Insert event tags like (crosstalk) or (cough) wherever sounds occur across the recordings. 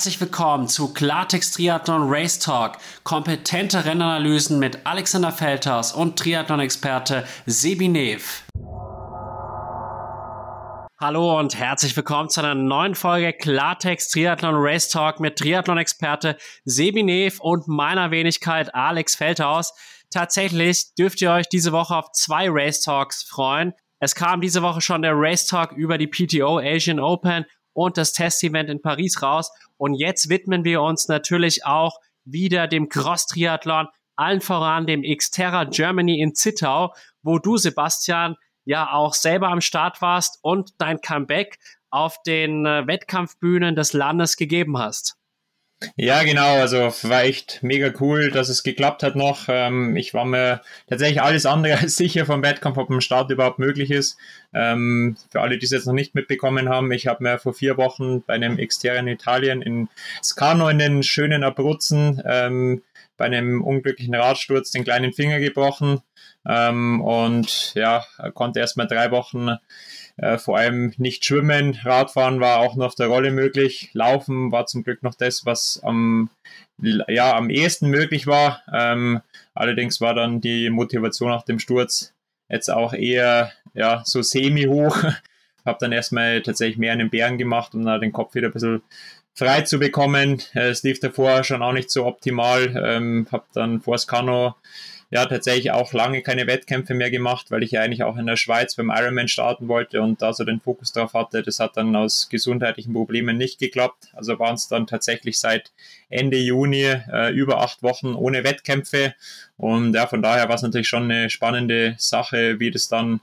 Herzlich willkommen zu Klartext Triathlon Race Talk. Kompetente Rennanalysen mit Alexander Feldhaus und Triathlon-Experte Sebi Nev. Hallo und herzlich willkommen zu einer neuen Folge Klartext Triathlon Race Talk mit Triathlon-Experte Sebi Nev und meiner Wenigkeit Alex Feldhaus. Tatsächlich dürft ihr euch diese Woche auf zwei Race Talks freuen. Es kam diese Woche schon der Race Talk über die PTO Asian Open und das Test-Event in Paris raus. Und jetzt widmen wir uns natürlich auch wieder dem Cross-Triathlon, allen voran dem Xterra Germany in Zittau, wo du, Sebastian, ja auch selber am Start warst und dein Comeback auf den äh, Wettkampfbühnen des Landes gegeben hast. Ja, genau. Also war echt mega cool, dass es geklappt hat noch. Ähm, ich war mir tatsächlich alles andere (laughs) als sicher vom Wettkampf, ob ein Start überhaupt möglich ist. Ähm, für alle, die es jetzt noch nicht mitbekommen haben, ich habe mir vor vier Wochen bei einem Externen Italien in Scano in den schönen Abruzzen ähm, bei einem unglücklichen Radsturz den kleinen Finger gebrochen ähm, und ja, konnte erst mal drei Wochen äh, vor allem nicht schwimmen, Radfahren war auch noch auf der Rolle möglich, Laufen war zum Glück noch das, was am, ja, am ehesten möglich war. Ähm, allerdings war dann die Motivation nach dem Sturz jetzt auch eher ja, so semi-hoch. (laughs) Habe dann erstmal tatsächlich mehr in den Bergen gemacht, um da den Kopf wieder ein bisschen frei zu bekommen. Es lief davor schon auch nicht so optimal. Ähm, habe dann vor Skano ja tatsächlich auch lange keine Wettkämpfe mehr gemacht, weil ich ja eigentlich auch in der Schweiz beim Ironman starten wollte und da so den Fokus drauf hatte. Das hat dann aus gesundheitlichen Problemen nicht geklappt. Also waren es dann tatsächlich seit Ende Juni äh, über acht Wochen ohne Wettkämpfe. Und ja, von daher war es natürlich schon eine spannende Sache, wie das dann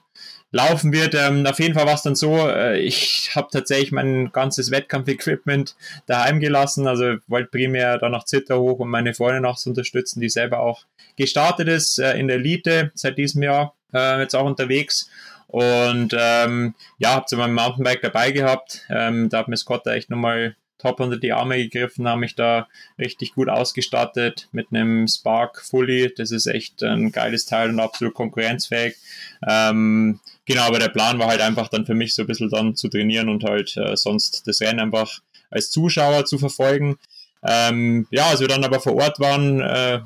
laufen wird. Ähm, auf jeden Fall war es dann so, äh, ich habe tatsächlich mein ganzes Wettkampfequipment daheim gelassen. Also wollte primär dann nach Zitter hoch, um meine Freundin auch zu unterstützen, die selber auch gestartet ist äh, in der Elite seit diesem Jahr, äh, jetzt auch unterwegs. Und ähm, ja, habe sie mein Mountainbike dabei gehabt. Ähm, da hat mir Scott echt nochmal top unter die Arme gegriffen, haben mich da richtig gut ausgestattet mit einem Spark Fully. Das ist echt ein geiles Teil und absolut konkurrenzfähig. Ähm, genau, aber der Plan war halt einfach dann für mich so ein bisschen dann zu trainieren und halt äh, sonst das Rennen einfach als Zuschauer zu verfolgen. Ähm, ja, als wir dann aber vor Ort waren, äh,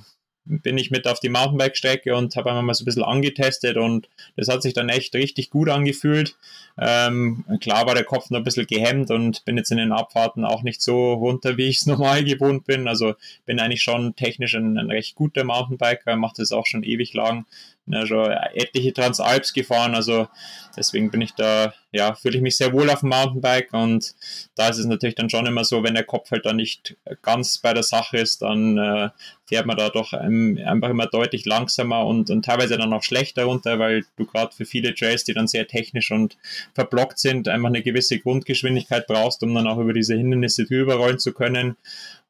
bin ich mit auf die Mountainbike-Strecke und habe einmal mal so ein bisschen angetestet und das hat sich dann echt richtig gut angefühlt. Ähm, klar war der Kopf noch ein bisschen gehemmt und bin jetzt in den Abfahrten auch nicht so runter, wie ich es (laughs) normal gewohnt bin. Also bin eigentlich schon technisch ein, ein recht guter Mountainbiker, mache das auch schon ewig lang ja, schon etliche Transalps gefahren, also deswegen bin ich da, ja, fühle ich mich sehr wohl auf dem Mountainbike und da ist es natürlich dann schon immer so, wenn der Kopf halt dann nicht ganz bei der Sache ist, dann äh, fährt man da doch einfach immer deutlich langsamer und, und teilweise dann auch schlechter runter, weil du gerade für viele Trails, die dann sehr technisch und verblockt sind, einfach eine gewisse Grundgeschwindigkeit brauchst, um dann auch über diese Hindernisse drüber rollen zu können.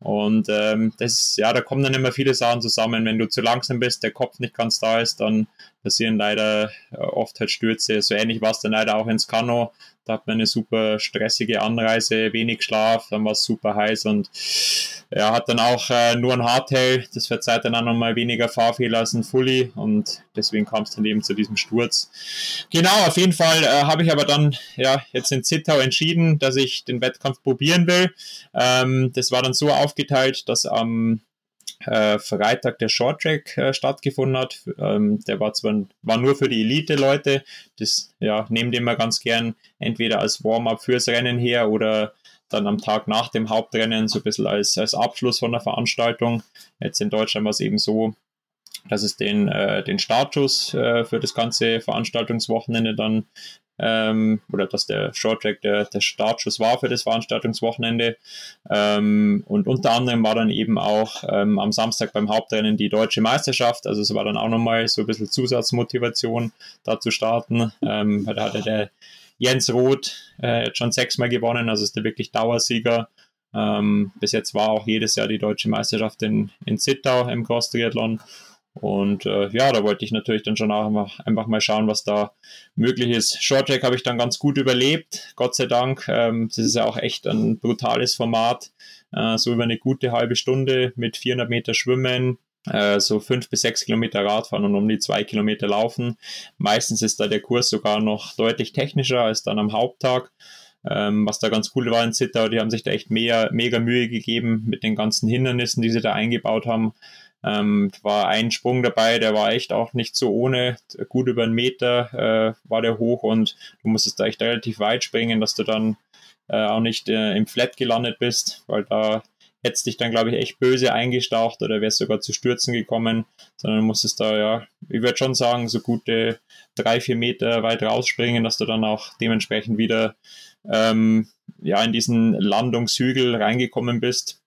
Und ähm, das, ja, da kommen dann immer viele Sachen zusammen. Wenn du zu langsam bist, der Kopf nicht ganz da ist, dann passieren leider äh, oft halt Stürze. So ähnlich war es dann leider auch ins Kano. Da hat man eine super stressige Anreise, wenig Schlaf, dann war es super heiß und er hat dann auch äh, nur ein Hardtail. Das verzeiht dann auch nochmal weniger Fahrfehler als ein Fully und deswegen kam es dann eben zu diesem Sturz. Genau, auf jeden Fall äh, habe ich aber dann ja jetzt in Zittau entschieden, dass ich den Wettkampf probieren will. Ähm, das war dann so aufgeteilt, dass am äh, Freitag der Shorttrack äh, stattgefunden hat. Ähm, der war zwar war nur für die Elite-Leute, das ja, nehmen den wir ganz gern entweder als Warm-up fürs Rennen her oder dann am Tag nach dem Hauptrennen so ein bisschen als, als Abschluss von der Veranstaltung. Jetzt in Deutschland war es eben so, dass es den, äh, den Startschuss äh, für das ganze Veranstaltungswochenende dann ähm, oder dass der Short Track der, der Startschuss war für das Veranstaltungswochenende. Ähm, und unter anderem war dann eben auch ähm, am Samstag beim Hauptrennen die deutsche Meisterschaft. Also es war dann auch nochmal so ein bisschen Zusatzmotivation, da zu starten. Ähm, da hatte der Jens Roth äh, schon sechsmal gewonnen, also ist der wirklich Dauersieger. Ähm, bis jetzt war auch jedes Jahr die deutsche Meisterschaft in, in Zittau im Cross-Triathlon. Und äh, ja, da wollte ich natürlich dann schon einfach, einfach mal schauen, was da möglich ist. Short Track habe ich dann ganz gut überlebt, Gott sei Dank. Ähm, das ist ja auch echt ein brutales Format. Äh, so über eine gute halbe Stunde mit 400 Meter Schwimmen, äh, so fünf bis sechs Kilometer Radfahren und um die zwei Kilometer laufen. Meistens ist da der Kurs sogar noch deutlich technischer als dann am Haupttag. Ähm, was da ganz cool war in Zittau, die haben sich da echt mega, mega Mühe gegeben mit den ganzen Hindernissen, die sie da eingebaut haben. Ähm, war ein Sprung dabei, der war echt auch nicht so ohne. Gut über einen Meter äh, war der hoch und du musstest da echt relativ weit springen, dass du dann äh, auch nicht äh, im Flat gelandet bist, weil da hättest dich dann, glaube ich, echt böse eingestaucht oder wärst sogar zu Stürzen gekommen, sondern musstest da, ja, ich würde schon sagen, so gute drei, vier Meter weit rausspringen, dass du dann auch dementsprechend wieder ähm, ja, in diesen Landungshügel reingekommen bist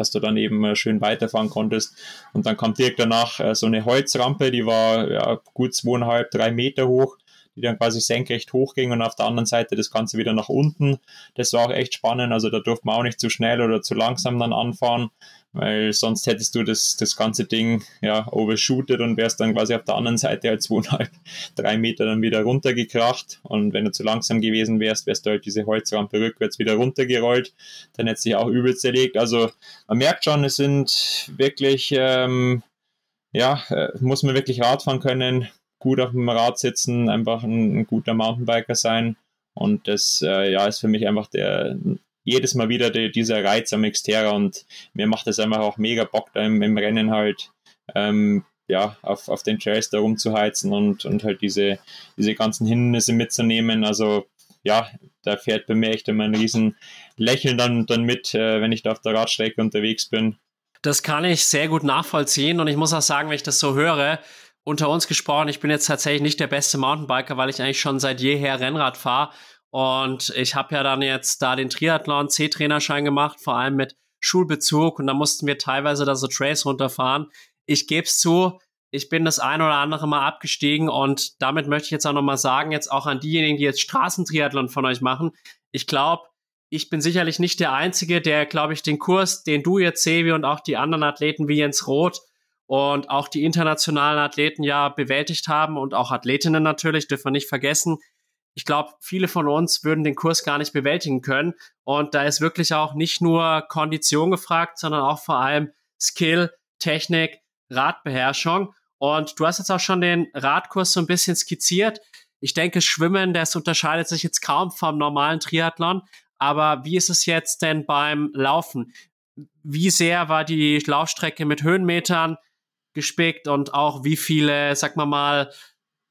dass du dann eben äh, schön weiterfahren konntest. Und dann kam direkt danach äh, so eine Holzrampe, die war ja, gut zweieinhalb, drei Meter hoch, die dann quasi senkrecht hochging und auf der anderen Seite das Ganze wieder nach unten. Das war auch echt spannend. Also da durfte man auch nicht zu schnell oder zu langsam dann anfahren weil sonst hättest du das, das ganze Ding ja overshootet und wärst dann quasi auf der anderen Seite halt zweieinhalb, (laughs) drei Meter dann wieder runtergekracht und wenn du zu langsam gewesen wärst, wärst du halt diese Holzrampe rückwärts wieder runtergerollt, dann hättest du dich auch übel zerlegt. Also man merkt schon, es sind wirklich, ähm, ja, äh, muss man wirklich Rad fahren können, gut auf dem Rad sitzen, einfach ein, ein guter Mountainbiker sein und das äh, ja, ist für mich einfach der jedes Mal wieder die, dieser Reiz am Xterra und mir macht es einfach auch mega Bock, da im, im Rennen halt ähm, ja, auf, auf den Trails da rumzuheizen und, und halt diese, diese ganzen Hindernisse mitzunehmen. Also ja, da fährt bei mir echt immer ein riesen Lächeln dann, dann mit, äh, wenn ich da auf der Radstrecke unterwegs bin. Das kann ich sehr gut nachvollziehen und ich muss auch sagen, wenn ich das so höre, unter uns gesprochen, ich bin jetzt tatsächlich nicht der beste Mountainbiker, weil ich eigentlich schon seit jeher Rennrad fahre und ich habe ja dann jetzt da den Triathlon C-Trainerschein gemacht, vor allem mit Schulbezug. Und da mussten wir teilweise da so Trails runterfahren. Ich gebe es zu, ich bin das ein oder andere Mal abgestiegen und damit möchte ich jetzt auch nochmal sagen, jetzt auch an diejenigen, die jetzt Straßentriathlon von euch machen. Ich glaube, ich bin sicherlich nicht der Einzige, der, glaube ich, den Kurs, den du jetzt, Sevi, und auch die anderen Athleten wie Jens Roth und auch die internationalen Athleten ja bewältigt haben und auch Athletinnen natürlich, dürfen wir nicht vergessen ich glaube, viele von uns würden den Kurs gar nicht bewältigen können. Und da ist wirklich auch nicht nur Kondition gefragt, sondern auch vor allem Skill, Technik, Radbeherrschung. Und du hast jetzt auch schon den Radkurs so ein bisschen skizziert. Ich denke, Schwimmen, das unterscheidet sich jetzt kaum vom normalen Triathlon. Aber wie ist es jetzt denn beim Laufen? Wie sehr war die Laufstrecke mit Höhenmetern gespickt und auch wie viele, sag mal mal,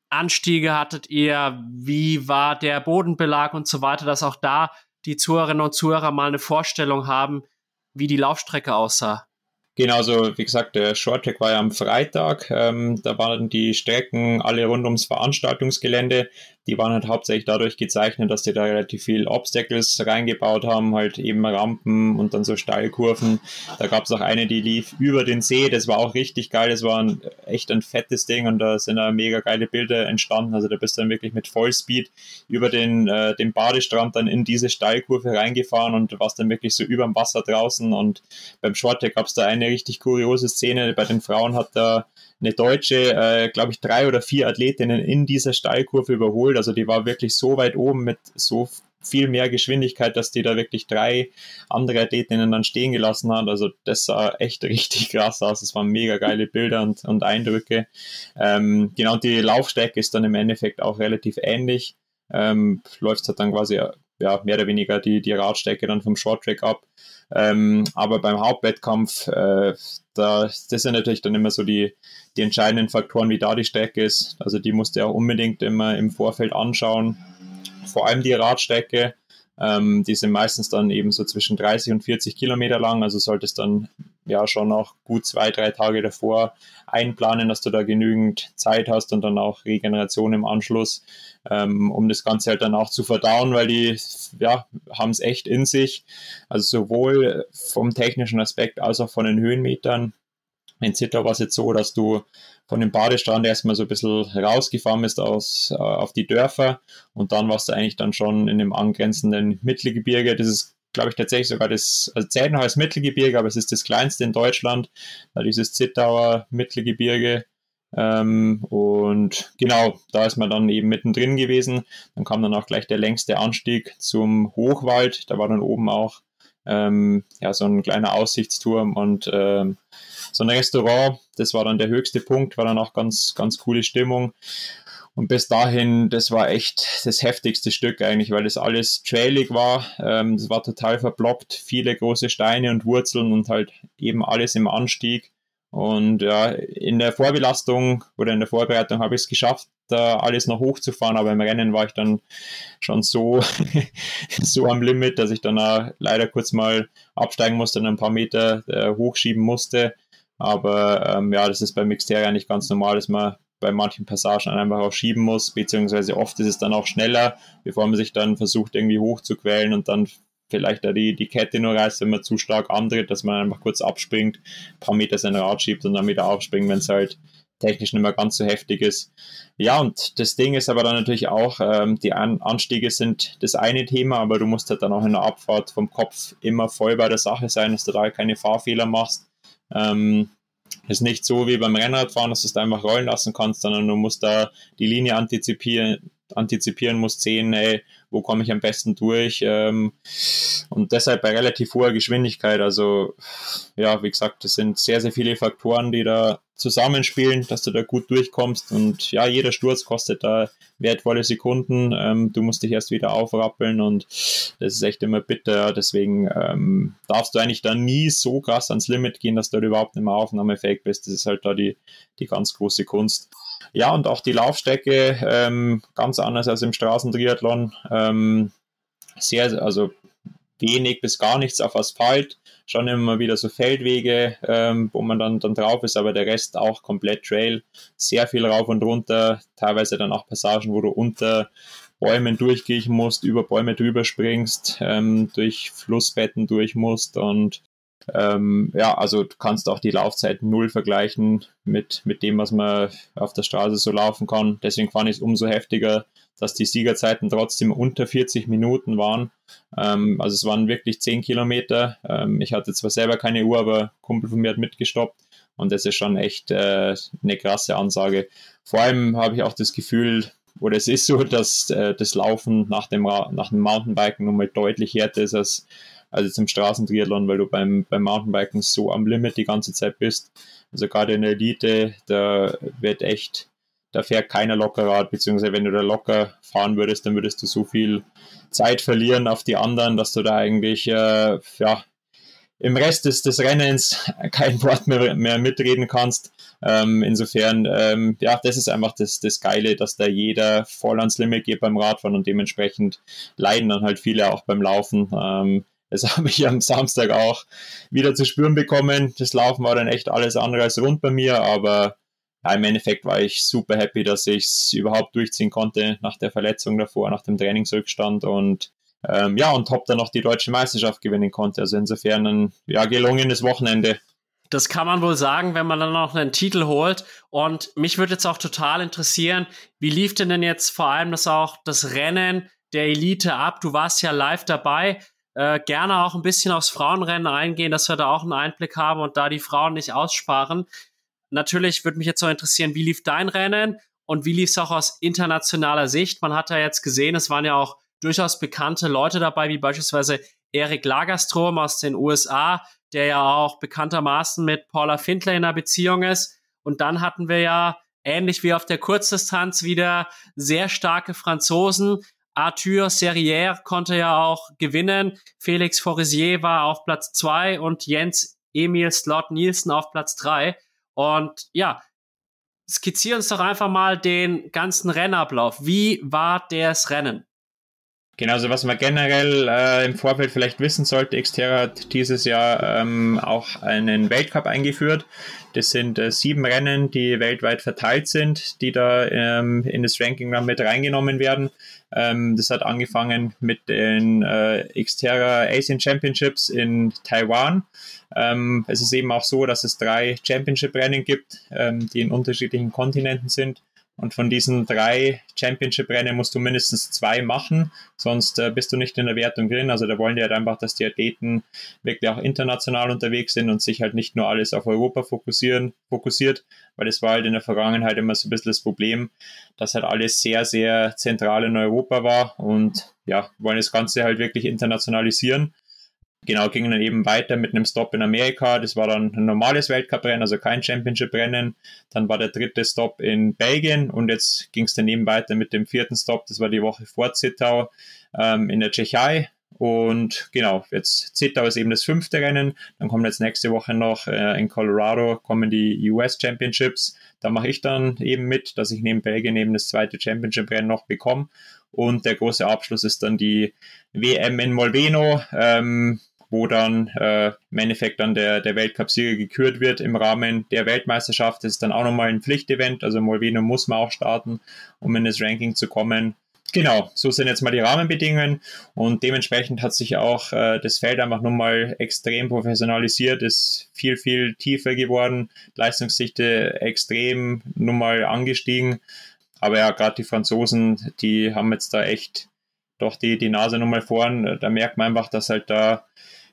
Anstiege hattet ihr? Wie war der Bodenbelag und so weiter, dass auch da die Zuhörerinnen und Zuhörer mal eine Vorstellung haben, wie die Laufstrecke aussah? Genau, also wie gesagt, der Short Track war ja am Freitag. Ähm, da waren die Strecken alle rund ums Veranstaltungsgelände die waren halt hauptsächlich dadurch gezeichnet, dass die da relativ viel Obstacles reingebaut haben, halt eben Rampen und dann so Steilkurven. Da gab es auch eine, die lief über den See, das war auch richtig geil, das war ein, echt ein fettes Ding und da sind da mega geile Bilder entstanden. Also da bist du dann wirklich mit Vollspeed über den, äh, den Badestrand dann in diese Steilkurve reingefahren und warst dann wirklich so über dem Wasser draußen und beim Shorttrack gab es da eine richtig kuriose Szene. Bei den Frauen hat da eine deutsche, äh, glaube ich, drei oder vier Athletinnen in dieser Steilkurve überholt. Also die war wirklich so weit oben mit so viel mehr Geschwindigkeit, dass die da wirklich drei andere Athletinnen dann stehen gelassen hat. Also das sah echt (laughs) richtig krass aus. Es waren mega geile Bilder und, und Eindrücke. Ähm, genau, die Laufstrecke ist dann im Endeffekt auch relativ ähnlich. Ähm, läuft halt dann quasi ja, mehr oder weniger die, die Radstrecke dann vom Shorttrack ab. Ähm, aber beim Hauptwettkampf, äh, da, das sind natürlich dann immer so die, die entscheidenden Faktoren, wie da die Strecke ist. Also die musst du auch unbedingt immer im Vorfeld anschauen. Vor allem die Radstrecke. Ähm, die sind meistens dann eben so zwischen 30 und 40 Kilometer lang, also solltest dann ja schon auch gut zwei, drei Tage davor einplanen, dass du da genügend Zeit hast und dann auch Regeneration im Anschluss, ähm, um das Ganze halt dann auch zu verdauen, weil die ja, haben es echt in sich. Also sowohl vom technischen Aspekt als auch von den Höhenmetern. In Zittau war es jetzt so, dass du von dem Badestrand erstmal so ein bisschen rausgefahren bist aus, äh, auf die Dörfer und dann warst du eigentlich dann schon in dem angrenzenden Mittelgebirge. Das ist, glaube ich, tatsächlich sogar das, also zählt noch als Mittelgebirge, aber es ist das kleinste in Deutschland, dieses Zittauer Mittelgebirge. Ähm, und genau, da ist man dann eben mittendrin gewesen. Dann kam dann auch gleich der längste Anstieg zum Hochwald. Da war dann oben auch ähm, ja, so ein kleiner Aussichtsturm und ähm, so ein Restaurant. Das war dann der höchste Punkt, war dann auch ganz, ganz coole Stimmung. Und bis dahin, das war echt das heftigste Stück eigentlich, weil das alles trailig war. Ähm, das war total verblockt, viele große Steine und Wurzeln und halt eben alles im Anstieg. Und ja, in der Vorbelastung oder in der Vorbereitung habe ich es geschafft, da alles noch hochzufahren, aber im Rennen war ich dann schon so, (laughs) so am Limit, dass ich dann leider kurz mal absteigen musste und ein paar Meter äh, hochschieben musste. Aber ähm, ja, das ist bei Mixteria nicht ganz normal, dass man bei manchen Passagen einfach auch schieben muss, beziehungsweise oft ist es dann auch schneller, bevor man sich dann versucht, irgendwie hochzuquälen und dann vielleicht da die, die Kette nur reißt, wenn man zu stark andreht, dass man einfach kurz abspringt, ein paar Meter sein Rad schiebt und dann wieder aufspringt, wenn es halt technisch nicht mehr ganz so heftig ist. Ja, und das Ding ist aber dann natürlich auch, ähm, die An Anstiege sind das eine Thema, aber du musst halt dann auch in der Abfahrt vom Kopf immer voll bei der Sache sein, dass du da keine Fahrfehler machst. Ähm, ist nicht so wie beim Rennradfahren, dass du es einfach rollen lassen kannst, sondern du musst da die Linie antizipieren, antizipieren musst, sehen, ey, wo komme ich am besten durch. Ähm, und deshalb bei relativ hoher Geschwindigkeit. Also, ja, wie gesagt, das sind sehr, sehr viele Faktoren, die da zusammenspielen, dass du da gut durchkommst. Und ja, jeder Sturz kostet da wertvolle Sekunden. Ähm, du musst dich erst wieder aufrappeln und das ist echt immer bitter. Deswegen ähm, darfst du eigentlich da nie so krass ans Limit gehen, dass du da überhaupt nicht mehr aufnahmefähig bist. Das ist halt da die, die ganz große Kunst. Ja, und auch die Laufstrecke ähm, ganz anders als im Straßentriathlon. Ähm, sehr, also wenig bis gar nichts auf Asphalt, schon immer wieder so Feldwege, ähm, wo man dann, dann drauf ist, aber der Rest auch komplett Trail, sehr viel rauf und runter, teilweise dann auch Passagen, wo du unter Bäumen durchgehen musst, über Bäume drüber springst, ähm, durch Flussbetten durch musst und ähm, ja, also du kannst auch die Laufzeit null vergleichen mit, mit dem, was man auf der Straße so laufen kann. Deswegen fand ich es umso heftiger, dass die Siegerzeiten trotzdem unter 40 Minuten waren. Ähm, also es waren wirklich 10 Kilometer. Ähm, ich hatte zwar selber keine Uhr, aber ein Kumpel von mir hat mitgestoppt. Und das ist schon echt äh, eine krasse Ansage. Vor allem habe ich auch das Gefühl, oder es ist so, dass äh, das Laufen nach dem, nach dem Mountainbiken nochmal deutlich härter ist als als zum Straßentriathlon, weil du beim, beim Mountainbiken so am Limit die ganze Zeit bist. Also gerade in der Elite, da wird echt, da fährt keiner locker Rad, beziehungsweise wenn du da locker fahren würdest, dann würdest du so viel Zeit verlieren auf die anderen, dass du da eigentlich äh, ja, im Rest des, des Rennens (laughs) kein Wort mehr, mehr mitreden kannst. Ähm, insofern, ähm, ja, das ist einfach das, das Geile, dass da jeder voll ans Limit geht beim Radfahren und dementsprechend leiden dann halt viele auch beim Laufen. Ähm, das (laughs) habe ich am Samstag auch wieder zu spüren bekommen. Das Laufen war dann echt alles andere als rund bei mir, aber ja, im Endeffekt war ich super happy, dass ich es überhaupt durchziehen konnte nach der Verletzung davor, nach dem Trainingsrückstand und ähm, ja, und top dann noch die deutsche Meisterschaft gewinnen konnte. Also insofern ein ja, gelungenes Wochenende. Das kann man wohl sagen, wenn man dann noch einen Titel holt. Und mich würde jetzt auch total interessieren, wie lief denn denn jetzt vor allem das auch das Rennen der Elite ab? Du warst ja live dabei äh, gerne auch ein bisschen aufs Frauenrennen eingehen, dass wir da auch einen Einblick haben und da die Frauen nicht aussparen. Natürlich würde mich jetzt noch interessieren, wie lief dein Rennen und wie lief es auch aus internationaler Sicht? Man hat ja jetzt gesehen, es waren ja auch durchaus bekannte Leute dabei, wie beispielsweise Erik Lagerstrom aus den USA, der ja auch bekanntermaßen mit Paula Findlay in einer Beziehung ist. Und dann hatten wir ja ähnlich wie auf der Kurzdistanz wieder sehr starke Franzosen, Arthur Serrière konnte ja auch gewinnen. Felix Forisier war auf Platz zwei und Jens Emil Slot Nielsen auf Platz drei. Und ja, skizziere uns doch einfach mal den ganzen Rennablauf. Wie war das Rennen? Genau, also was man generell äh, im Vorfeld vielleicht wissen sollte, Xterra hat dieses Jahr ähm, auch einen Weltcup eingeführt. Das sind äh, sieben Rennen, die weltweit verteilt sind, die da ähm, in das Ranking dann mit reingenommen werden. Ähm, das hat angefangen mit den äh, Xterra Asian Championships in Taiwan. Ähm, es ist eben auch so, dass es drei Championship-Rennen gibt, ähm, die in unterschiedlichen Kontinenten sind. Und von diesen drei Championship-Rennen musst du mindestens zwei machen, sonst äh, bist du nicht in der Wertung drin. Also da wollen die halt einfach, dass die Athleten wirklich auch international unterwegs sind und sich halt nicht nur alles auf Europa fokussieren, fokussiert, weil es war halt in der Vergangenheit immer so ein bisschen das Problem, dass halt alles sehr, sehr zentral in Europa war und ja, wollen das Ganze halt wirklich internationalisieren. Genau, ging dann eben weiter mit einem Stop in Amerika. Das war dann ein normales Weltcuprennen, also kein Championship-Rennen. Dann war der dritte Stop in Belgien und jetzt ging es dann eben weiter mit dem vierten Stop. Das war die Woche vor Zittau ähm, in der Tschechei. Und genau, jetzt Zittau ist eben das fünfte Rennen. Dann kommt jetzt nächste Woche noch äh, in Colorado kommen die US Championships. Da mache ich dann eben mit, dass ich neben Belgien eben das zweite Championship-Rennen noch bekomme. Und der große Abschluss ist dann die WM in Molveno. Ähm, wo dann äh, im Endeffekt dann der, der Weltcup-Sieger gekürt wird im Rahmen der Weltmeisterschaft. Das ist dann auch nochmal ein Pflichtevent, also Molveno muss man auch starten, um in das Ranking zu kommen. Genau, so sind jetzt mal die Rahmenbedingungen und dementsprechend hat sich auch äh, das Feld einfach nochmal extrem professionalisiert, ist viel, viel tiefer geworden, Leistungsdichte extrem nochmal angestiegen. Aber ja, gerade die Franzosen, die haben jetzt da echt doch die, die Nase nochmal vorn. Da merkt man einfach, dass halt da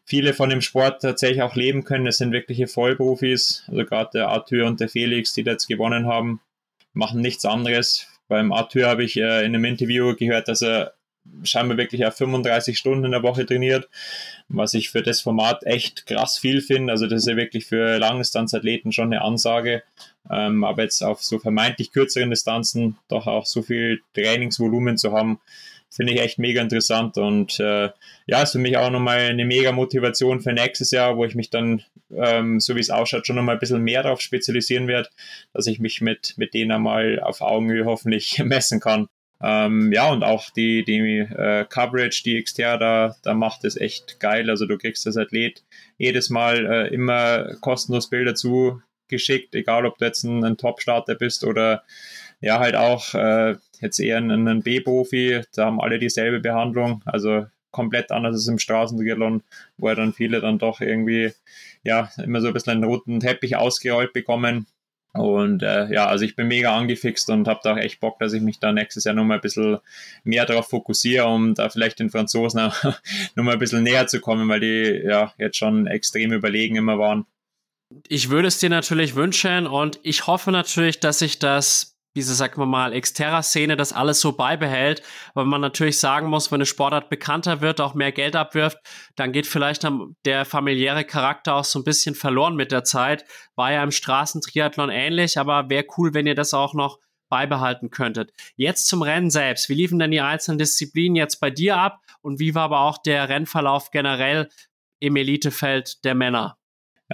viele von dem Sport tatsächlich auch leben können. Das sind wirkliche Vollprofis. Also gerade der Arthur und der Felix, die da jetzt gewonnen haben, machen nichts anderes. Beim Arthur habe ich äh, in einem Interview gehört, dass er scheinbar wirklich auf 35 Stunden in der Woche trainiert, was ich für das Format echt krass viel finde. Also das ist ja wirklich für Langdistanzathleten schon eine Ansage. Ähm, aber jetzt auf so vermeintlich kürzeren Distanzen doch auch so viel Trainingsvolumen zu haben, finde ich echt mega interessant und äh, ja, ist für mich auch nochmal eine mega Motivation für nächstes Jahr, wo ich mich dann, ähm, so wie es ausschaut, schon nochmal ein bisschen mehr darauf spezialisieren werde, dass ich mich mit, mit denen einmal auf Augenhöhe hoffentlich (laughs) messen kann. Ähm, ja, und auch die, die äh, Coverage, die Xterra da, da macht, ist echt geil. Also du kriegst als Athlet jedes Mal äh, immer kostenlos Bilder zugeschickt, egal ob du jetzt ein, ein Top-Starter bist oder ja, halt auch äh, jetzt eher ein, ein B-Profi, da haben alle dieselbe Behandlung, also komplett anders als im Straßentriathlon, wo ja dann viele dann doch irgendwie ja immer so ein bisschen einen roten Teppich ausgerollt bekommen. Und äh, ja, also ich bin mega angefixt und habe da auch echt Bock, dass ich mich da nächstes Jahr nochmal ein bisschen mehr darauf fokussiere, um da vielleicht den Franzosen (laughs) nochmal ein bisschen näher zu kommen, weil die ja jetzt schon extrem überlegen immer waren. Ich würde es dir natürlich wünschen und ich hoffe natürlich, dass sich das diese, sagen wir mal, Exterra-Szene das alles so beibehält, weil man natürlich sagen muss, wenn eine Sportart bekannter wird, auch mehr Geld abwirft, dann geht vielleicht der familiäre Charakter auch so ein bisschen verloren mit der Zeit. War ja im Straßentriathlon ähnlich, aber wäre cool, wenn ihr das auch noch beibehalten könntet. Jetzt zum Rennen selbst. Wie liefen denn die einzelnen Disziplinen jetzt bei dir ab und wie war aber auch der Rennverlauf generell im Elitefeld der Männer?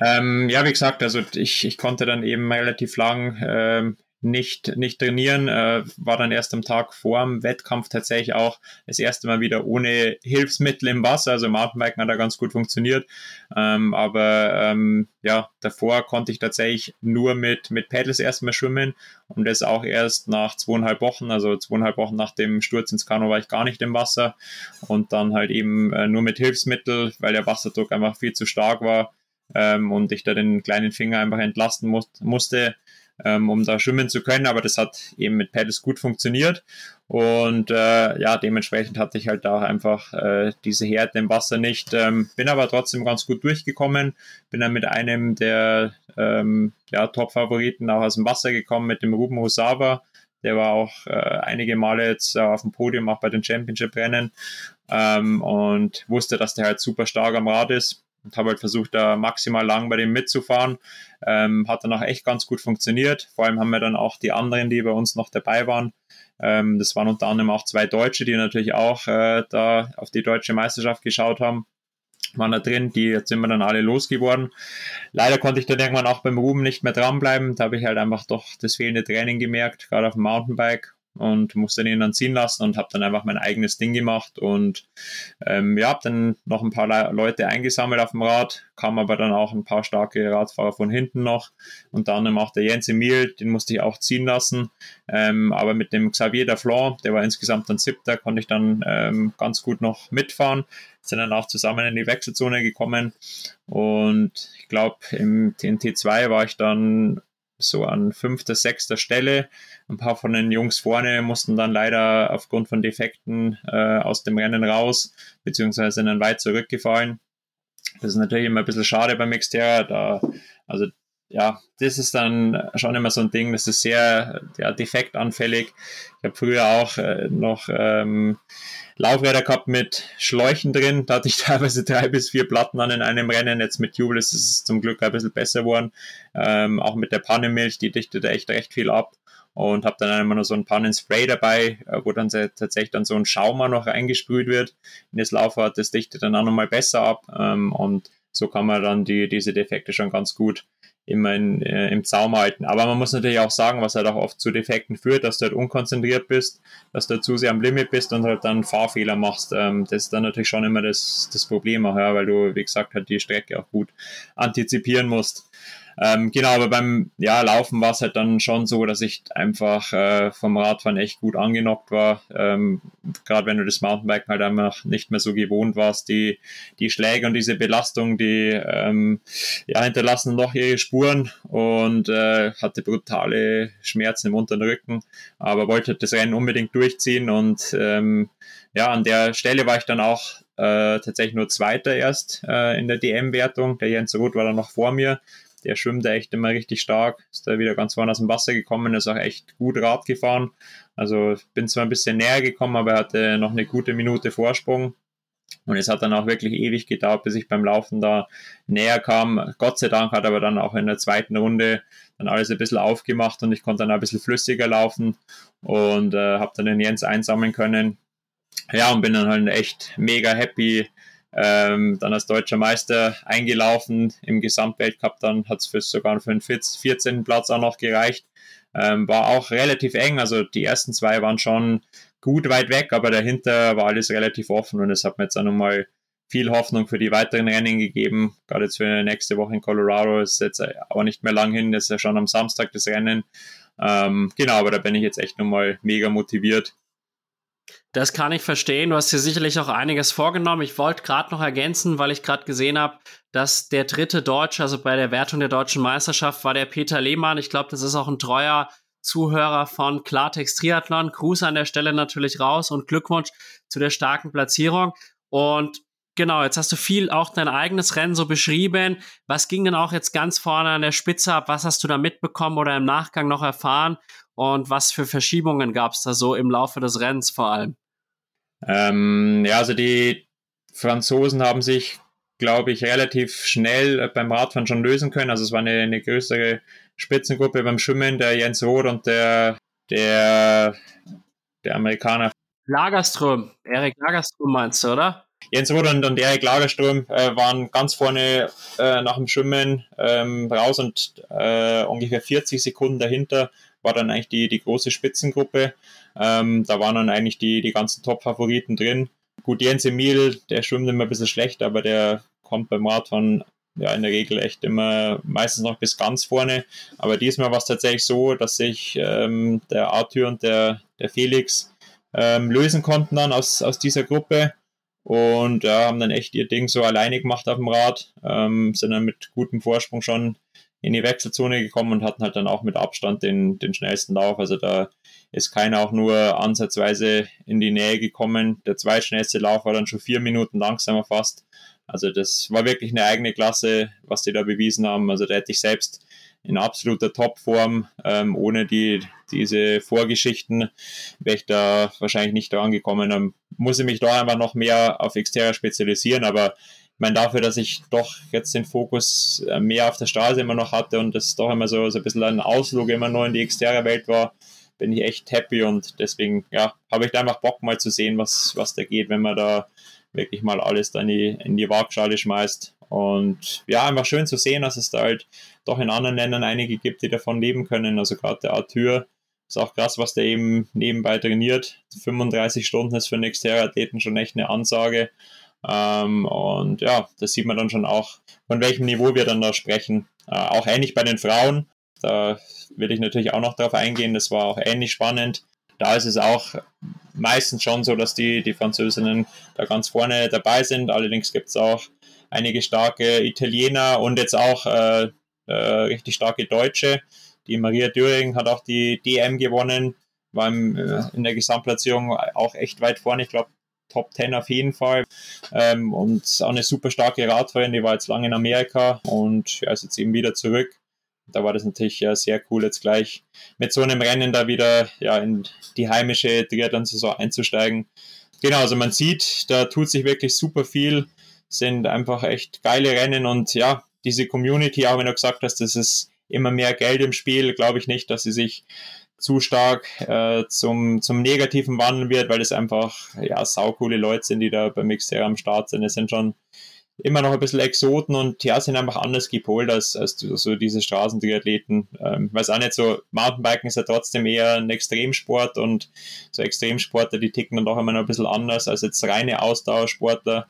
Ähm, ja, wie gesagt, also ich, ich konnte dann eben relativ lang ähm, nicht, nicht trainieren, äh, war dann erst am Tag vor dem Wettkampf tatsächlich auch das erste Mal wieder ohne Hilfsmittel im Wasser. Also Mountainbiken hat da ganz gut funktioniert. Ähm, aber ähm, ja, davor konnte ich tatsächlich nur mit, mit Pedals erstmal schwimmen und das auch erst nach zweieinhalb Wochen, also zweieinhalb Wochen nach dem Sturz ins Kanu war ich gar nicht im Wasser und dann halt eben äh, nur mit Hilfsmittel, weil der Wasserdruck einfach viel zu stark war ähm, und ich da den kleinen Finger einfach entlasten muss, musste ähm, um da schwimmen zu können, aber das hat eben mit Pedals gut funktioniert. Und äh, ja, dementsprechend hatte ich halt da einfach äh, diese Härte im Wasser nicht, ähm, bin aber trotzdem ganz gut durchgekommen, bin dann mit einem der ähm, ja, Top-Favoriten auch aus dem Wasser gekommen, mit dem Ruben Hosava, der war auch äh, einige Male jetzt äh, auf dem Podium, auch bei den Championship-Rennen. Ähm, und wusste, dass der halt super stark am Rad ist und habe halt versucht, da maximal lang bei dem mitzufahren. Ähm, hat dann auch echt ganz gut funktioniert. Vor allem haben wir dann auch die anderen, die bei uns noch dabei waren. Ähm, das waren unter anderem auch zwei Deutsche, die natürlich auch äh, da auf die deutsche Meisterschaft geschaut haben. Waren da drin, die jetzt sind wir dann alle losgeworden. Leider konnte ich dann irgendwann auch beim Ruben nicht mehr dranbleiben. Da habe ich halt einfach doch das fehlende Training gemerkt, gerade auf dem Mountainbike und musste den dann ziehen lassen und habe dann einfach mein eigenes Ding gemacht und ähm, ja, habe dann noch ein paar Le Leute eingesammelt auf dem Rad, kam aber dann auch ein paar starke Radfahrer von hinten noch, unter anderem auch der Jens Emil, den musste ich auch ziehen lassen, ähm, aber mit dem Xavier Daflon, der war insgesamt dann siebter, konnte ich dann ähm, ganz gut noch mitfahren, sind dann auch zusammen in die Wechselzone gekommen und ich glaube im TNT2 war ich dann so an fünfter, sechster Stelle. Ein paar von den Jungs vorne mussten dann leider aufgrund von Defekten äh, aus dem Rennen raus, beziehungsweise sind dann weit zurückgefallen. Das ist natürlich immer ein bisschen schade beim Xterra, da, also ja, das ist dann schon immer so ein Ding, das ist sehr ja, defektanfällig. Ich habe früher auch äh, noch ähm, Laufräder gehabt mit Schläuchen drin. Da hatte ich (laughs) teilweise drei bis vier Platten an in einem Rennen. Jetzt mit Jubel ist es zum Glück ein bisschen besser geworden. Ähm, auch mit der Pannenmilch, die dichtet echt recht viel ab. Und habe dann immer noch so ein Pannenspray dabei, äh, wo dann tatsächlich dann so ein Schaumer noch reingesprüht wird in das Laufrad. Das dichtet dann auch nochmal besser ab. Ähm, und so kann man dann die, diese Defekte schon ganz gut immer in, äh, im Zaum halten. Aber man muss natürlich auch sagen, was halt auch oft zu Defekten führt, dass du halt unkonzentriert bist, dass du zu sehr am Limit bist und halt dann Fahrfehler machst. Ähm, das ist dann natürlich schon immer das, das Problem auch, ja, weil du, wie gesagt, halt die Strecke auch gut antizipieren musst. Ähm, genau, aber beim ja, Laufen war es halt dann schon so, dass ich einfach äh, vom Radfahren echt gut angenockt war. Ähm, Gerade wenn du das Mountainbiken halt einfach nicht mehr so gewohnt warst, die, die Schläge und diese Belastung, die ähm, ja, hinterlassen noch ihre Spuren und äh, hatte brutale Schmerzen im unteren Rücken, aber wollte das Rennen unbedingt durchziehen und ähm, ja, an der Stelle war ich dann auch äh, tatsächlich nur Zweiter erst äh, in der DM-Wertung. Der Jens Roth war dann noch vor mir der schwimmt echt immer richtig stark, ist da wieder ganz vorne aus dem Wasser gekommen, ist auch echt gut Rad gefahren. Also bin zwar ein bisschen näher gekommen, aber er hatte noch eine gute Minute Vorsprung. Und es hat dann auch wirklich ewig gedauert, bis ich beim Laufen da näher kam. Gott sei Dank hat aber dann auch in der zweiten Runde dann alles ein bisschen aufgemacht und ich konnte dann ein bisschen flüssiger laufen und äh, habe dann den Jens einsammeln können. Ja, und bin dann halt echt mega happy, ähm, dann als deutscher Meister eingelaufen im Gesamtweltcup, dann hat es sogar für den 14. Platz auch noch gereicht. Ähm, war auch relativ eng, also die ersten zwei waren schon gut weit weg, aber dahinter war alles relativ offen und es hat mir jetzt auch nochmal viel Hoffnung für die weiteren Rennen gegeben. Gerade jetzt für nächste Woche in Colorado ist jetzt aber nicht mehr lang hin, das ist ja schon am Samstag das Rennen. Ähm, genau, aber da bin ich jetzt echt nochmal mega motiviert das kann ich verstehen. Du hast dir sicherlich auch einiges vorgenommen. Ich wollte gerade noch ergänzen, weil ich gerade gesehen habe, dass der dritte Deutsche, also bei der Wertung der deutschen Meisterschaft, war der Peter Lehmann. Ich glaube, das ist auch ein treuer Zuhörer von Klartext Triathlon. Gruß an der Stelle natürlich raus und Glückwunsch zu der starken Platzierung. Und genau, jetzt hast du viel auch dein eigenes Rennen so beschrieben. Was ging denn auch jetzt ganz vorne an der Spitze ab? Was hast du da mitbekommen oder im Nachgang noch erfahren? Und was für Verschiebungen gab es da so im Laufe des Rennens vor allem? Ähm, ja, also die Franzosen haben sich, glaube ich, relativ schnell beim Radfahren schon lösen können. Also es war eine, eine größere Spitzengruppe beim Schwimmen, der Jens Roth und der, der, der Amerikaner. Lagerström, Erik Lagerström meinst du, oder? Jens Roth und, und Erik Lagerström äh, waren ganz vorne äh, nach dem Schwimmen ähm, raus und äh, ungefähr 40 Sekunden dahinter war dann eigentlich die, die große Spitzengruppe. Ähm, da waren dann eigentlich die, die ganzen Top-Favoriten drin. Gut, Jens Emil, der schwimmt immer ein bisschen schlecht, aber der kommt beim Radfahren ja in der Regel echt immer meistens noch bis ganz vorne. Aber diesmal war es tatsächlich so, dass sich ähm, der Arthur und der, der Felix ähm, lösen konnten dann aus, aus dieser Gruppe und ja, haben dann echt ihr Ding so alleine gemacht auf dem Rad, ähm, sind dann mit gutem Vorsprung schon in die Wechselzone gekommen und hatten halt dann auch mit Abstand den, den schnellsten Lauf. Also da ist keiner auch nur ansatzweise in die Nähe gekommen. Der zweitschnellste Lauf war dann schon vier Minuten langsamer fast. Also das war wirklich eine eigene Klasse, was die da bewiesen haben. Also da hätte ich selbst in absoluter Topform, ähm, ohne die, diese Vorgeschichten, wäre ich da wahrscheinlich nicht dran gekommen. Dann muss ich mich da einfach noch mehr auf Exterior spezialisieren, aber meine, dafür, dass ich doch jetzt den Fokus äh, mehr auf der Straße immer noch hatte und das doch immer so, so ein bisschen ein Ausflug immer nur in die externe Welt war, bin ich echt happy und deswegen, ja, habe ich da einfach Bock mal zu sehen, was, was da geht, wenn man da wirklich mal alles da in die, in die Waagschale schmeißt. Und ja, einfach schön zu sehen, dass es da halt doch in anderen Ländern einige gibt, die davon leben können. Also gerade der Arthur Ist auch krass, was der eben nebenbei trainiert. 35 Stunden ist für einen Exterra-Athleten schon echt eine Ansage. Ähm, und ja, das sieht man dann schon auch, von welchem Niveau wir dann da sprechen. Äh, auch ähnlich bei den Frauen. Da will ich natürlich auch noch darauf eingehen. Das war auch ähnlich spannend. Da ist es auch meistens schon so, dass die, die Französinnen da ganz vorne dabei sind. Allerdings gibt es auch einige starke Italiener und jetzt auch äh, äh, richtig starke Deutsche. Die Maria Döring hat auch die DM gewonnen, war im, äh, in der Gesamtplatzierung auch echt weit vorne. Ich glaube, Top 10 auf jeden Fall. Ähm, und auch eine super starke Radfahrerin, die war jetzt lange in Amerika und ja, ist jetzt eben wieder zurück. Da war das natürlich ja, sehr cool, jetzt gleich mit so einem Rennen da wieder ja, in die heimische Triathlon-Saison einzusteigen. Genau, also man sieht, da tut sich wirklich super viel, sind einfach echt geile Rennen und ja, diese Community, auch wenn du gesagt hast, das ist immer mehr Geld im Spiel, glaube ich nicht, dass sie sich zu stark äh, zum, zum Negativen wandeln wird, weil es einfach ja saukoole Leute sind, die da beim Xterra am Start sind. Es sind schon immer noch ein bisschen Exoten und ja, sind einfach anders gepolt als, als so diese Straßentriathleten. Ähm, weiß auch nicht so, Mountainbiken ist ja trotzdem eher ein Extremsport und so Extremsportler, die ticken dann doch immer noch ein bisschen anders als jetzt reine Ausdauersportler.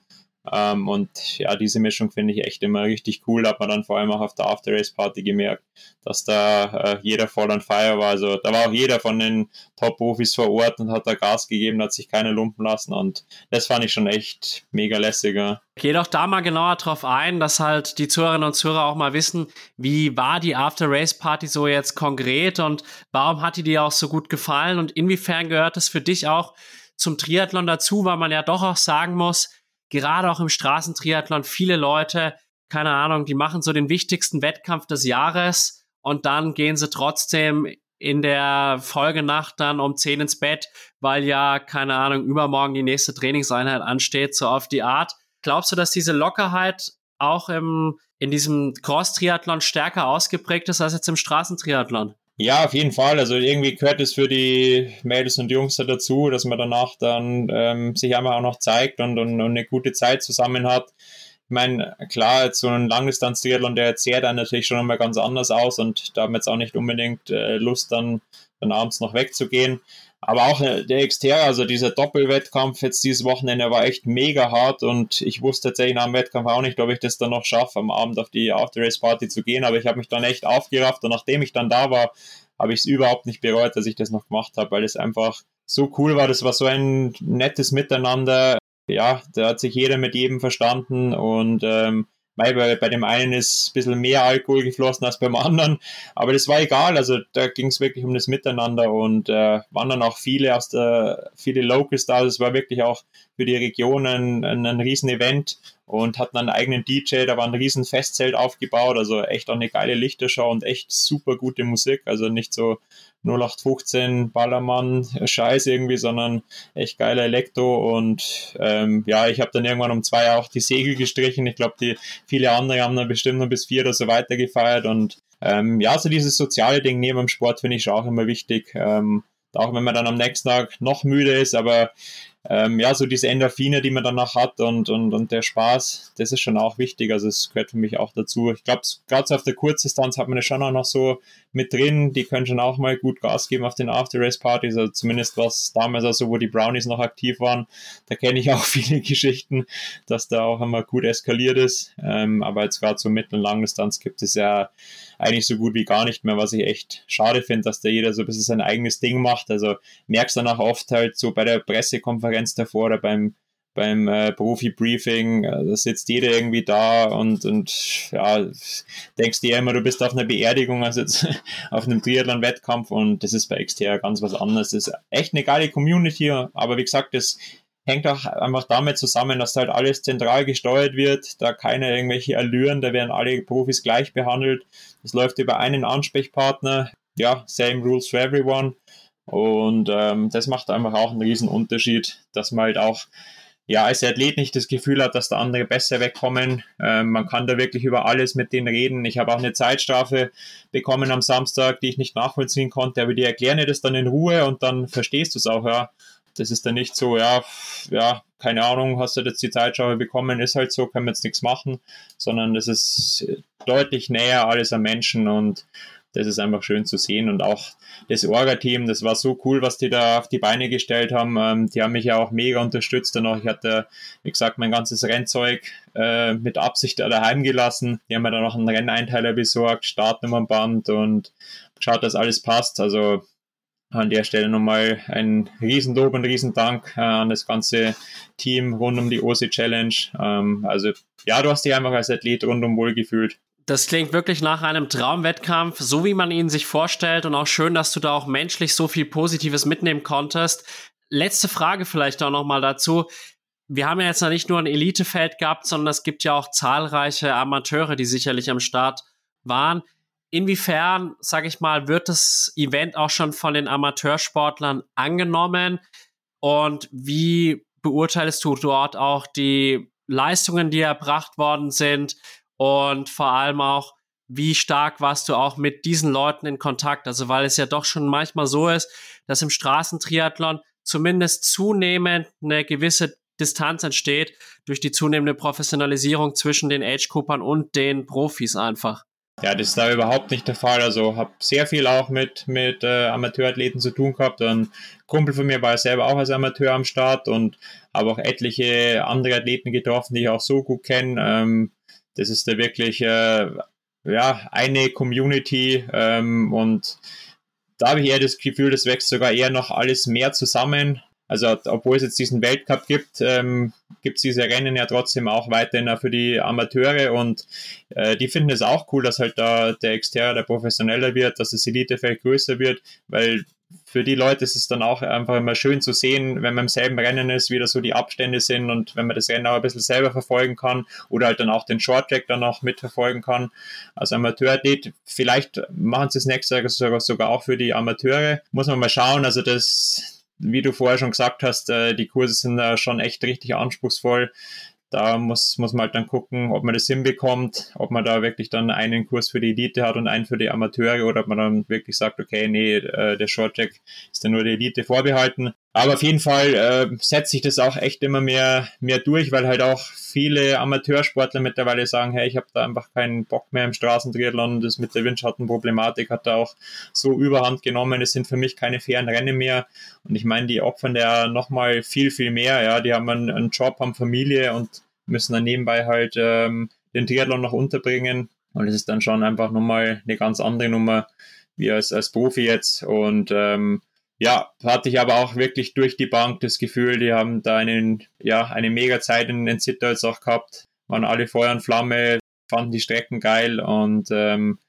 Ähm, und ja, diese Mischung finde ich echt immer richtig cool. Hat man dann vor allem auch auf der After Race Party gemerkt, dass da äh, jeder voll on fire war. Also da war auch jeder von den Top-Profis vor Ort und hat da Gas gegeben, hat sich keine lumpen lassen. Und das fand ich schon echt mega lässiger. Geh doch da mal genauer drauf ein, dass halt die Zuhörerinnen und Zuhörer auch mal wissen, wie war die After Race Party so jetzt konkret und warum hat die dir auch so gut gefallen und inwiefern gehört es für dich auch zum Triathlon dazu, weil man ja doch auch sagen muss, gerade auch im Straßentriathlon viele Leute, keine Ahnung, die machen so den wichtigsten Wettkampf des Jahres und dann gehen sie trotzdem in der Folgenacht dann um 10 ins Bett, weil ja, keine Ahnung, übermorgen die nächste Trainingseinheit ansteht, so auf die Art. Glaubst du, dass diese Lockerheit auch im, in diesem Cross-Triathlon stärker ausgeprägt ist als jetzt im Straßentriathlon? Ja, auf jeden Fall. Also irgendwie gehört es für die Mädels und Jungs da dazu, dass man danach dann ähm, sich einmal auch noch zeigt und, und, und eine gute Zeit zusammen hat. Ich meine, klar, so ein Langdistanz-Triathlon, der zehrt dann natürlich schon einmal ganz anders aus und da haben wir jetzt auch nicht unbedingt äh, Lust, dann, dann abends noch wegzugehen. Aber auch äh, der Xterra, also dieser Doppelwettkampf jetzt dieses Wochenende war echt mega hart und ich wusste tatsächlich nach dem Wettkampf auch nicht, ob ich das dann noch schaffe, am Abend auf die After-Race-Party zu gehen. Aber ich habe mich dann echt aufgerafft und nachdem ich dann da war, habe ich es überhaupt nicht bereut, dass ich das noch gemacht habe, weil es einfach so cool war. Das war so ein nettes Miteinander. Ja, da hat sich jeder mit jedem verstanden und ähm, weil bei, bei dem einen ist ein bisschen mehr Alkohol geflossen als beim anderen, aber das war egal, also da ging es wirklich um das Miteinander. Und äh, waren dann auch viele aus der, viele Locals da, das war wirklich auch für die Region ein, ein, ein riesen Event und hatten einen eigenen DJ, da war ein riesen Festzelt aufgebaut, also echt auch eine geile Lichtershow und echt super gute Musik, also nicht so 0815 Ballermann Scheiß irgendwie, sondern echt geiler Elektro und ähm, ja, ich habe dann irgendwann um zwei auch die Segel gestrichen. Ich glaube, die viele andere haben dann bestimmt noch bis vier oder so weiter gefeiert und ähm, ja, so dieses soziale Ding neben dem Sport finde ich auch immer wichtig. Ähm, auch wenn man dann am nächsten Tag noch müde ist, aber ähm, ja, so diese Endorphine, die man danach hat und, und, und der Spaß, das ist schon auch wichtig. Also es gehört für mich auch dazu. Ich glaube, gerade so auf der Kurzdistanz hat man das schon auch noch so mit drin. Die können schon auch mal gut Gas geben auf den After-Race-Partys. Also zumindest was damals also, wo die Brownies noch aktiv waren. Da kenne ich auch (laughs) viele Geschichten, dass da auch immer gut eskaliert ist. Ähm, aber jetzt gerade so Mittel- und Langdistanz gibt es ja eigentlich so gut wie gar nicht mehr, was ich echt schade finde, dass da jeder so ein bisschen sein eigenes Ding macht. Also merkst dann auch oft halt so bei der Pressekonferenz davor oder beim beim äh, Profi-Briefing, äh, da sitzt jeder irgendwie da und, und ja, denkst dir immer, du bist auf einer Beerdigung, also jetzt (laughs) auf einem Triathlon-Wettkampf und das ist bei Xterra ganz was anderes. Das ist echt eine geile Community, aber wie gesagt, das hängt auch einfach damit zusammen, dass halt alles zentral gesteuert wird, da keine irgendwelche Allüren, da werden alle Profis gleich behandelt. Es läuft über einen Ansprechpartner, ja, same rules for everyone. Und ähm, das macht einfach auch einen riesen Unterschied, dass man halt auch ja, als Athlet nicht das Gefühl hat, dass da andere besser wegkommen. Ähm, man kann da wirklich über alles mit denen reden. Ich habe auch eine Zeitstrafe bekommen am Samstag, die ich nicht nachvollziehen konnte, aber die erklären dir das dann in Ruhe und dann verstehst du es auch, ja. Das ist dann nicht so, ja, ja, keine Ahnung, hast du jetzt die Zeitschau bekommen, ist halt so, können wir jetzt nichts machen, sondern das ist deutlich näher alles am Menschen und das ist einfach schön zu sehen und auch das Orga-Team, das war so cool, was die da auf die Beine gestellt haben. Ähm, die haben mich ja auch mega unterstützt danach. Ich hatte, wie gesagt, mein ganzes Rennzeug äh, mit Absicht daheim gelassen. Die haben mir dann noch einen Renneinteiler besorgt, Startnummernband und geschaut, dass alles passt. Also an der Stelle nochmal ein Riesenlob und Riesendank äh, an das ganze Team rund um die OC Challenge. Ähm, also ja, du hast dich einfach als Athlet rundum wohl gefühlt. Das klingt wirklich nach einem Traumwettkampf, so wie man ihn sich vorstellt und auch schön, dass du da auch menschlich so viel Positives mitnehmen konntest. Letzte Frage vielleicht auch nochmal dazu. Wir haben ja jetzt nicht nur ein Elitefeld gehabt, sondern es gibt ja auch zahlreiche Amateure, die sicherlich am Start waren. Inwiefern, sage ich mal, wird das Event auch schon von den Amateursportlern angenommen? Und wie beurteilst du dort auch die Leistungen, die erbracht worden sind? Und vor allem auch, wie stark warst du auch mit diesen Leuten in Kontakt? Also, weil es ja doch schon manchmal so ist, dass im Straßentriathlon zumindest zunehmend eine gewisse Distanz entsteht durch die zunehmende Professionalisierung zwischen den Age-Coopern und den Profis einfach. Ja, das ist da überhaupt nicht der Fall. Also habe sehr viel auch mit, mit äh, Amateurathleten zu tun gehabt. Ein Kumpel von mir war selber auch als Amateur am Start und habe auch etliche andere Athleten getroffen, die ich auch so gut kenne. Ähm, das ist da wirklich äh, ja, eine Community ähm, und da habe ich eher das Gefühl, das wächst sogar eher noch alles mehr zusammen. Also obwohl es jetzt diesen Weltcup gibt, ähm, gibt es diese Rennen ja trotzdem auch weiterhin für die Amateure und äh, die finden es auch cool, dass halt da der Exterra, der professioneller wird, dass das Elitefeld größer wird, weil für die Leute ist es dann auch einfach immer schön zu sehen, wenn man im selben Rennen ist, wie da so die Abstände sind und wenn man das Rennen auch ein bisschen selber verfolgen kann oder halt dann auch den Shorttrack dann auch mitverfolgen kann. Als Amateurathlet, vielleicht machen sie es nächstes Jahr sogar, sogar auch für die Amateure. Muss man mal schauen. Also das, wie du vorher schon gesagt hast, äh, die Kurse sind da schon echt richtig anspruchsvoll. Da muss, muss man halt dann gucken, ob man das hinbekommt, ob man da wirklich dann einen Kurs für die Elite hat und einen für die Amateure oder ob man dann wirklich sagt, okay, nee, äh, der Shorttrack ist dann nur der Elite vorbehalten. Aber auf jeden Fall äh, setzt sich das auch echt immer mehr, mehr durch, weil halt auch viele Amateursportler mittlerweile sagen, hey, ich habe da einfach keinen Bock mehr im Straßentriathlon. Das mit der Windschattenproblematik hat da auch so überhand genommen. Es sind für mich keine fairen Rennen mehr. Und ich meine, die opfern da nochmal viel, viel mehr. Ja, die haben einen, einen Job, haben Familie und müssen dann nebenbei halt ähm, den Triathlon noch unterbringen. Und es ist dann schon einfach nochmal eine ganz andere Nummer wie als, als Profi jetzt. Und ähm, ja, hatte ich aber auch wirklich durch die Bank das Gefühl, die haben da einen, ja, eine mega Zeit in den Zitters auch gehabt, waren alle Feuer und Flamme, fanden die Strecken geil und ähm,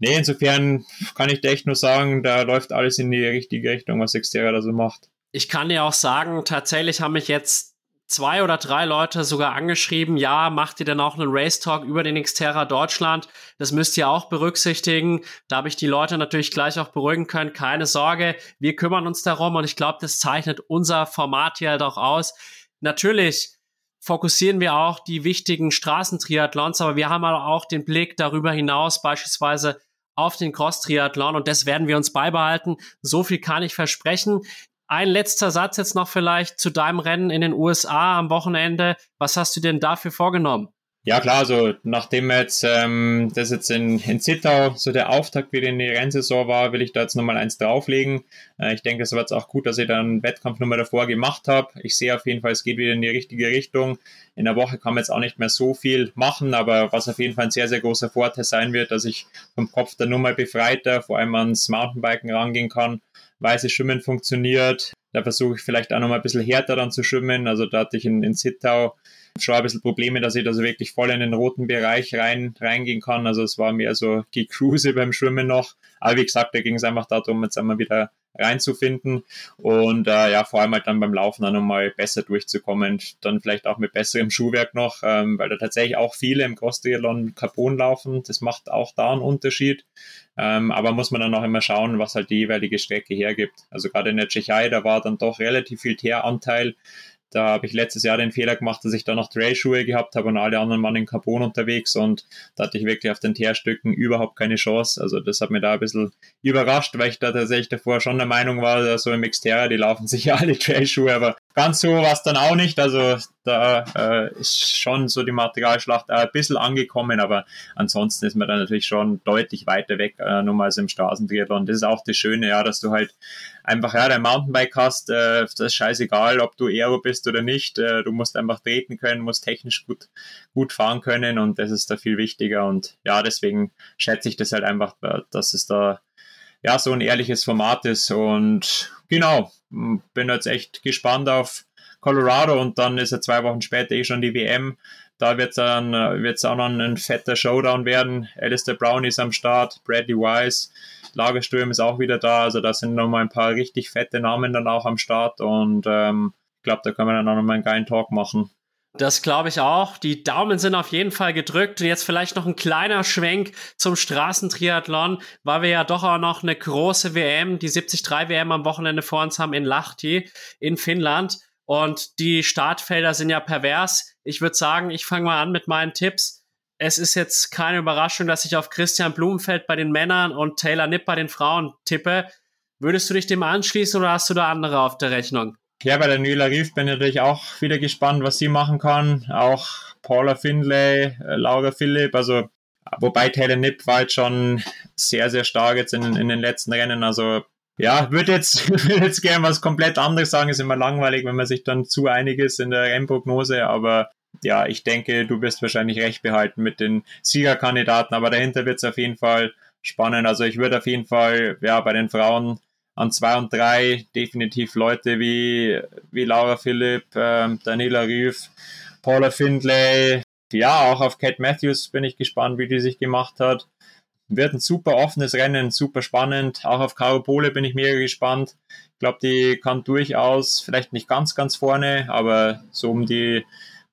nee, insofern kann ich dir echt nur sagen, da läuft alles in die richtige Richtung, was Xterra da so macht. Ich kann dir auch sagen, tatsächlich haben mich jetzt zwei oder drei Leute sogar angeschrieben, ja, macht ihr denn auch einen Race Talk über den Xterra Deutschland? Das müsst ihr auch berücksichtigen. Da habe ich die Leute natürlich gleich auch beruhigen können. Keine Sorge, wir kümmern uns darum und ich glaube, das zeichnet unser Format hier halt auch aus. Natürlich fokussieren wir auch die wichtigen Straßentriathlons, aber wir haben auch den Blick darüber hinaus beispielsweise auf den Cross-Triathlon und das werden wir uns beibehalten. So viel kann ich versprechen. Ein letzter Satz jetzt noch vielleicht zu deinem Rennen in den USA am Wochenende. Was hast du denn dafür vorgenommen? Ja klar, also nachdem jetzt ähm, das jetzt in, in Zittau so der Auftakt wieder in die Rennsaison war, will ich da jetzt nochmal eins drauflegen. Äh, ich denke, es jetzt auch gut, dass ich dann einen Wettkampf nochmal davor gemacht habe. Ich sehe auf jeden Fall, es geht wieder in die richtige Richtung. In der Woche kann man jetzt auch nicht mehr so viel machen, aber was auf jeden Fall ein sehr, sehr großer Vorteil sein wird, dass ich vom Kopf dann nur mal befreiter, vor allem ans Mountainbiken rangehen kann weiße Schwimmen funktioniert. Da versuche ich vielleicht auch noch mal ein bisschen härter dann zu schwimmen. Also da hatte ich in, in Zittau schon ein bisschen Probleme, dass ich da so wirklich voll in den roten Bereich rein, reingehen kann. Also es war mehr so die Cruise beim Schwimmen noch. Aber wie gesagt, da ging es einfach darum, jetzt einmal wieder reinzufinden und äh, ja, vor allem halt dann beim Laufen dann nochmal besser durchzukommen. Dann vielleicht auch mit besserem Schuhwerk noch, ähm, weil da tatsächlich auch viele im Cross-Triathlon Carbon laufen. Das macht auch da einen Unterschied. Ähm, aber muss man dann auch immer schauen, was halt die jeweilige Strecke hergibt. Also gerade in der Tschechei, da war dann doch relativ viel Teeranteil. Da habe ich letztes Jahr den Fehler gemacht, dass ich da noch Trailschuhe gehabt habe und alle anderen waren in Carbon unterwegs und da hatte ich wirklich auf den Teerstücken überhaupt keine Chance. Also das hat mir da ein bisschen überrascht, weil ich da tatsächlich davor schon der Meinung war, so im Xterra, die laufen sicher alle (laughs) Trailschuhe, aber ganz so war es dann auch nicht. Also da äh, ist schon so die Materialschlacht ein bisschen angekommen, aber ansonsten ist man dann natürlich schon deutlich weiter weg, äh, nur mal als im Straßentriathlon. Das ist auch das Schöne, ja, dass du halt einfach ja dein Mountainbike hast. Äh, das ist scheißegal, ob du Aero bist oder nicht. Äh, du musst einfach treten können, musst technisch gut, gut fahren können und das ist da viel wichtiger. Und ja, deswegen schätze ich das halt einfach, äh, dass es da ja so ein ehrliches Format ist. Und genau, bin jetzt echt gespannt auf Colorado und dann ist ja zwei Wochen später eh schon die WM. Da wird es dann wird's auch noch ein fetter Showdown werden. Alistair Brown ist am Start, Bradley Wise, Lagersturm ist auch wieder da. Also da sind nochmal ein paar richtig fette Namen dann auch am Start und ähm, ich glaube, da können wir dann auch nochmal einen geilen Talk machen. Das glaube ich auch. Die Daumen sind auf jeden Fall gedrückt. Und jetzt vielleicht noch ein kleiner Schwenk zum Straßentriathlon, weil wir ja doch auch noch eine große WM, die 73 WM am Wochenende vor uns haben in Lahti in Finnland. Und die Startfelder sind ja pervers. Ich würde sagen, ich fange mal an mit meinen Tipps. Es ist jetzt keine Überraschung, dass ich auf Christian Blumenfeld bei den Männern und Taylor Nipp bei den Frauen tippe. Würdest du dich dem anschließen oder hast du da andere auf der Rechnung? Ja, bei der Nuela Rief bin ich natürlich auch wieder gespannt, was sie machen kann. Auch Paula Findlay, äh, Laura Philipp, also wobei Taylor Nipp war halt schon sehr, sehr stark jetzt in, in den letzten Rennen. Also ja, würde jetzt, (laughs) würd jetzt gerne was komplett anderes sagen. Ist immer langweilig, wenn man sich dann zu einig ist in der Rennprognose, aber ja, ich denke, du bist wahrscheinlich recht behalten mit den Siegerkandidaten, aber dahinter wird es auf jeden Fall spannend. Also ich würde auf jeden Fall ja bei den Frauen an zwei und drei definitiv Leute wie, wie Laura Philipp, ähm, Daniela Rüff, Paula Findlay, ja, auch auf Kate Matthews bin ich gespannt, wie die sich gemacht hat. Wird ein super offenes Rennen, super spannend. Auch auf Caro Pole bin ich mega gespannt. Ich glaube, die kann durchaus, vielleicht nicht ganz, ganz vorne, aber so um die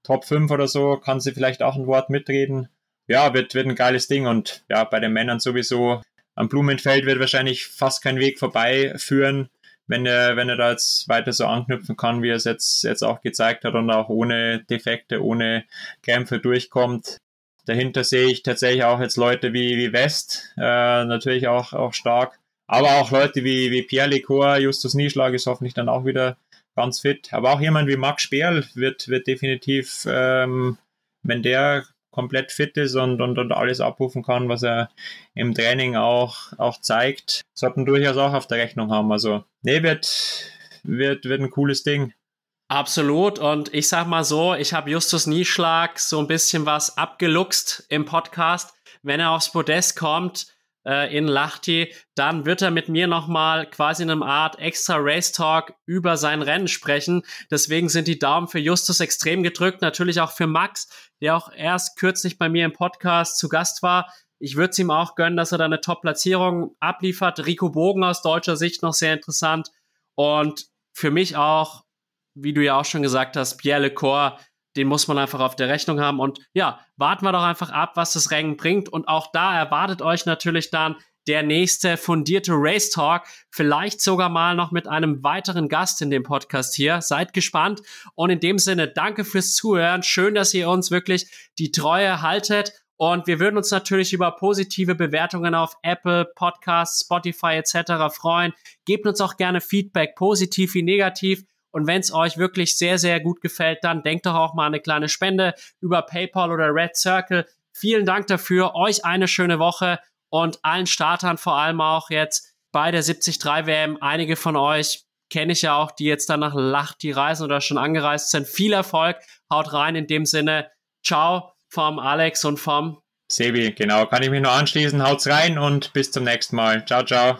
Top 5 oder so kann sie vielleicht auch ein Wort mitreden. Ja, wird, wird ein geiles Ding und ja, bei den Männern sowieso am Blumenfeld wird wahrscheinlich fast kein Weg vorbei führen, wenn er, wenn er da jetzt weiter so anknüpfen kann, wie er es jetzt, jetzt auch gezeigt hat und auch ohne Defekte, ohne Kämpfe durchkommt. Dahinter sehe ich tatsächlich auch jetzt Leute wie, wie West, äh, natürlich auch, auch stark. Aber auch Leute wie, wie Pierre Lecor, Justus Nieschlag ist hoffentlich dann auch wieder ganz fit. Aber auch jemand wie Max Sperl wird, wird definitiv, ähm, wenn der komplett fit ist und, und, und alles abrufen kann, was er im Training auch, auch zeigt, sollten durchaus auch auf der Rechnung haben. Also, nee, wird, wird, wird ein cooles Ding. Absolut. Und ich sag mal so, ich habe Justus Nieschlag so ein bisschen was abgeluchst im Podcast. Wenn er aufs Podest kommt, äh, in Lahti, dann wird er mit mir nochmal quasi in einem Art extra Race Talk über sein Rennen sprechen. Deswegen sind die Daumen für Justus extrem gedrückt. Natürlich auch für Max, der auch erst kürzlich bei mir im Podcast zu Gast war. Ich würde es ihm auch gönnen, dass er da eine Top-Platzierung abliefert. Rico Bogen aus deutscher Sicht noch sehr interessant. Und für mich auch, wie du ja auch schon gesagt hast, Pierre Lecor, den muss man einfach auf der Rechnung haben. Und ja, warten wir doch einfach ab, was das Rennen bringt. Und auch da erwartet euch natürlich dann der nächste fundierte Race Talk. Vielleicht sogar mal noch mit einem weiteren Gast in dem Podcast hier. Seid gespannt. Und in dem Sinne, danke fürs Zuhören. Schön, dass ihr uns wirklich die Treue haltet. Und wir würden uns natürlich über positive Bewertungen auf Apple, Podcasts, Spotify etc. freuen. Gebt uns auch gerne Feedback, positiv wie negativ. Und wenn es euch wirklich sehr, sehr gut gefällt, dann denkt doch auch mal eine kleine Spende über PayPal oder Red Circle. Vielen Dank dafür. Euch eine schöne Woche und allen Startern vor allem auch jetzt bei der 73 WM. Einige von euch kenne ich ja auch, die jetzt dann nach Lacht die reisen oder schon angereist sind. Viel Erfolg. Haut rein in dem Sinne. Ciao vom Alex und vom Sebi. Genau, kann ich mich nur anschließen. Haut's rein und bis zum nächsten Mal. Ciao, ciao.